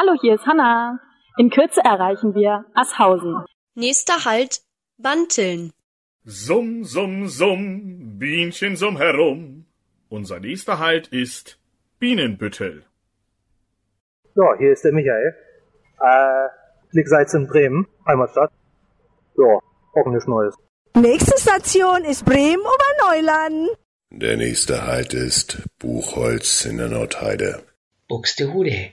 Hallo, hier ist Hanna. In Kürze erreichen wir Asshausen. Nächster Halt Banteln. Summ, summ, summ, Bienchen summ herum. Unser nächster Halt ist Bienenbüttel. Ja, hier ist der Michael. Äh, liegt in Bremen, Heimatstadt. Ja, hoffentlich Neues. Nächste Station ist Bremen Oberneuland. Der nächste Halt ist Buchholz in der Nordheide. Buxtehude.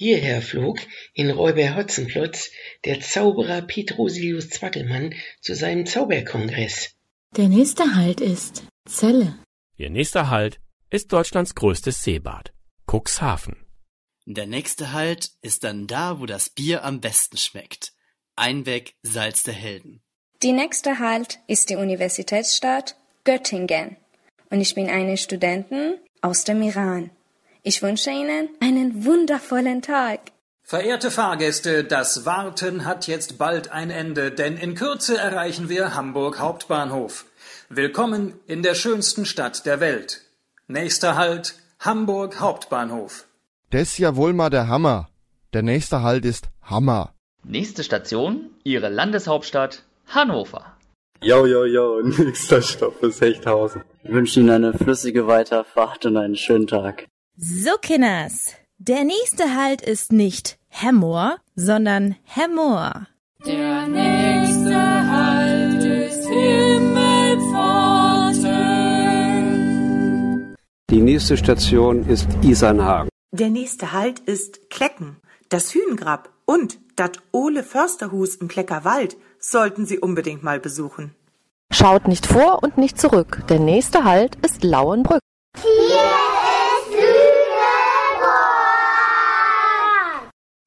Hierher flog in Räuber-Hotzenplotz der Zauberer Petrosius Zwackelmann zu seinem Zauberkongress. Der nächste Halt ist Celle. Ihr nächster Halt ist Deutschlands größtes Seebad, Cuxhaven. Der nächste Halt ist dann da, wo das Bier am besten schmeckt. Einweg Salz der Helden. Die nächste Halt ist die Universitätsstadt Göttingen. Und ich bin eine Studentin aus dem Iran. Ich wünsche Ihnen einen wundervollen Tag. Verehrte Fahrgäste, das Warten hat jetzt bald ein Ende, denn in Kürze erreichen wir Hamburg Hauptbahnhof. Willkommen in der schönsten Stadt der Welt. Nächster Halt Hamburg Hauptbahnhof. Das ist ja wohl mal der Hammer. Der nächste Halt ist Hammer. Nächste Station, Ihre Landeshauptstadt Hannover. Jo, jo, jo, nächster Stopp ist Hechthausen. Ich wünsche Ihnen eine flüssige Weiterfahrt und einen schönen Tag. So, Kinders. Der nächste Halt ist nicht Hemmor, sondern Hemmor. Der nächste Halt ist Himmelpforten. Die nächste Station ist Isernhagen. Der nächste Halt ist Klecken, das Hühngrab und das Ole Försterhus im Kleckerwald sollten Sie unbedingt mal besuchen. Schaut nicht vor und nicht zurück. Der nächste Halt ist Lauenbrück.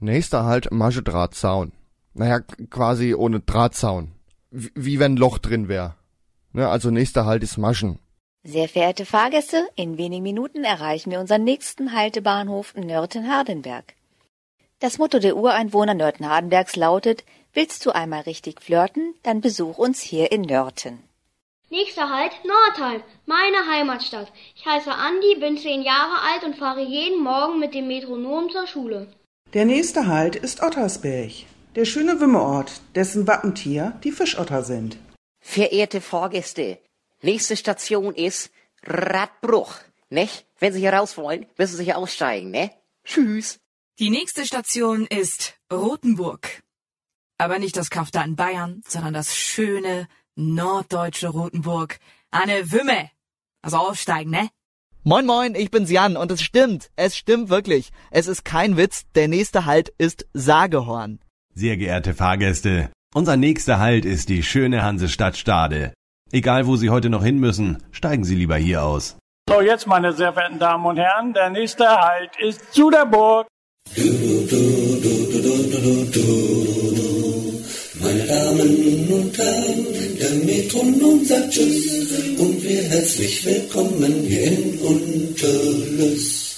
Nächster Halt Maschedrahtzaun. Naja, quasi ohne Drahtzaun. Wie, wie wenn ein Loch drin wäre. Ne, also nächster Halt ist Maschen. Sehr verehrte Fahrgäste, in wenigen Minuten erreichen wir unseren nächsten Haltebahnhof Nörten-Hardenberg. Das Motto der Ureinwohner Nörten-Hardenbergs lautet, willst du einmal richtig flirten, dann besuch uns hier in Nörten. Nächster Halt Nordheim, meine Heimatstadt. Ich heiße Andi, bin zehn Jahre alt und fahre jeden Morgen mit dem Metronom zur Schule. Der nächste Halt ist Ottersberg, der schöne Wimmeort, dessen Wappentier die Fischotter sind. Verehrte Fahrgäste, nächste Station ist Radbruch. Nicht? Wenn Sie hier raus wollen, müssen Sie hier aussteigen, ne? Tschüss. Die nächste Station ist Rothenburg. Aber nicht das Kafta in Bayern, sondern das schöne norddeutsche Rothenburg. Eine Wümme. Also aussteigen, ne? Moin moin, ich bin's Jan und es stimmt, es stimmt wirklich. Es ist kein Witz, der nächste Halt ist Sagehorn. Sehr geehrte Fahrgäste, unser nächster Halt ist die schöne Hansestadt Stade. Egal wo Sie heute noch hin müssen, steigen Sie lieber hier aus. So, jetzt meine sehr verehrten Damen und Herren, der nächste Halt ist zu der Burg. Meine Damen und Herren, der Metronom sagt Tschüss und wir herzlich willkommen hier in Unterlüss.